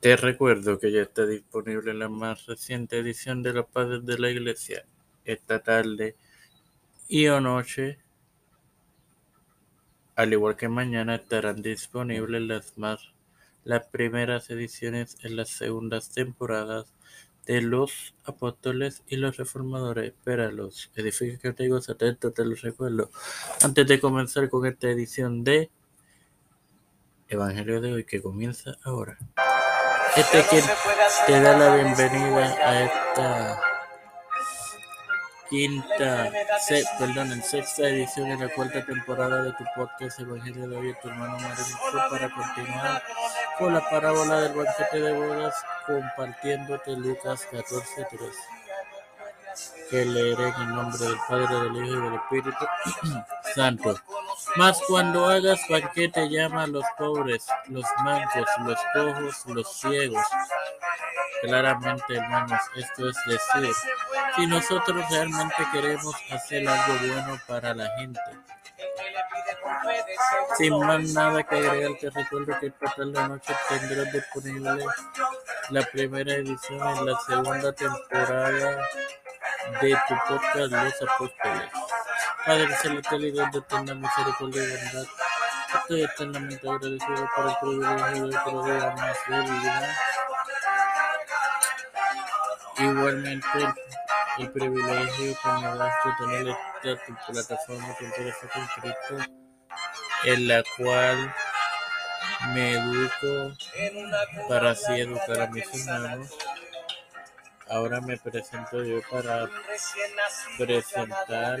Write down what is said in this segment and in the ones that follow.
Te recuerdo que ya está disponible la más reciente edición de Los Padres de la Iglesia. Esta tarde y o noche, al igual que mañana, estarán disponibles las más las primeras ediciones en las segundas temporadas de Los Apóstoles y los Reformadores. Espéralos, edificativos atentos, te los recuerdo. Antes de comenzar con esta edición de Evangelio de hoy que comienza ahora. Este que te da la bienvenida a esta quinta, se, perdón, en sexta edición de la cuarta temporada de tu podcast Evangelio de hoy, tu hermano Mario para continuar con la parábola del banquete de bodas, compartiéndote Lucas 14.3, que leeré en el nombre del Padre, del Hijo y del Espíritu Santo. Mas cuando hagas banquete, llama a los pobres, los mancos, los cojos, los ciegos. Claramente, hermanos, esto es decir, si nosotros realmente queremos hacer algo bueno para la gente. Sin más nada que agregar, te recuerdo que esta tarde noche tendrás disponible la primera edición en la segunda temporada de tu podcast Los Apóstoles. Padre celestial y de eterna misericordia y bondad, estoy eternamente agradecido por el privilegio de día más de vida. Igualmente, el privilegio que me das de tener esta tu plataforma tu interesa con Cristo, en la cual me educo para así educar a mis hermanos. Ahora me presento yo para presentar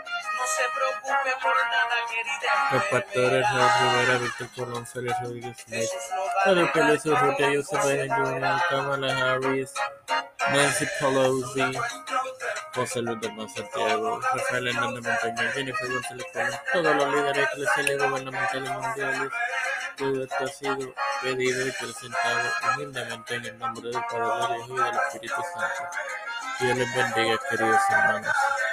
Los pastores Raúl Rivera, Víctor Colón, Félix Rodríguez Smith, Pedro Urrutia, Joseph Biden Jr., Kamala Harris, Nancy Pelosi, José Luis de Santiago, Rafael Hernández Montaña, Jennifer González Colón, todos los líderes eclesiales gubernamentales mundiales. Todo esto ha sido pedido y presentado humildemente en el nombre del Padre, del Hijo y del Espíritu Santo. Dios les bendiga, queridos hermanos.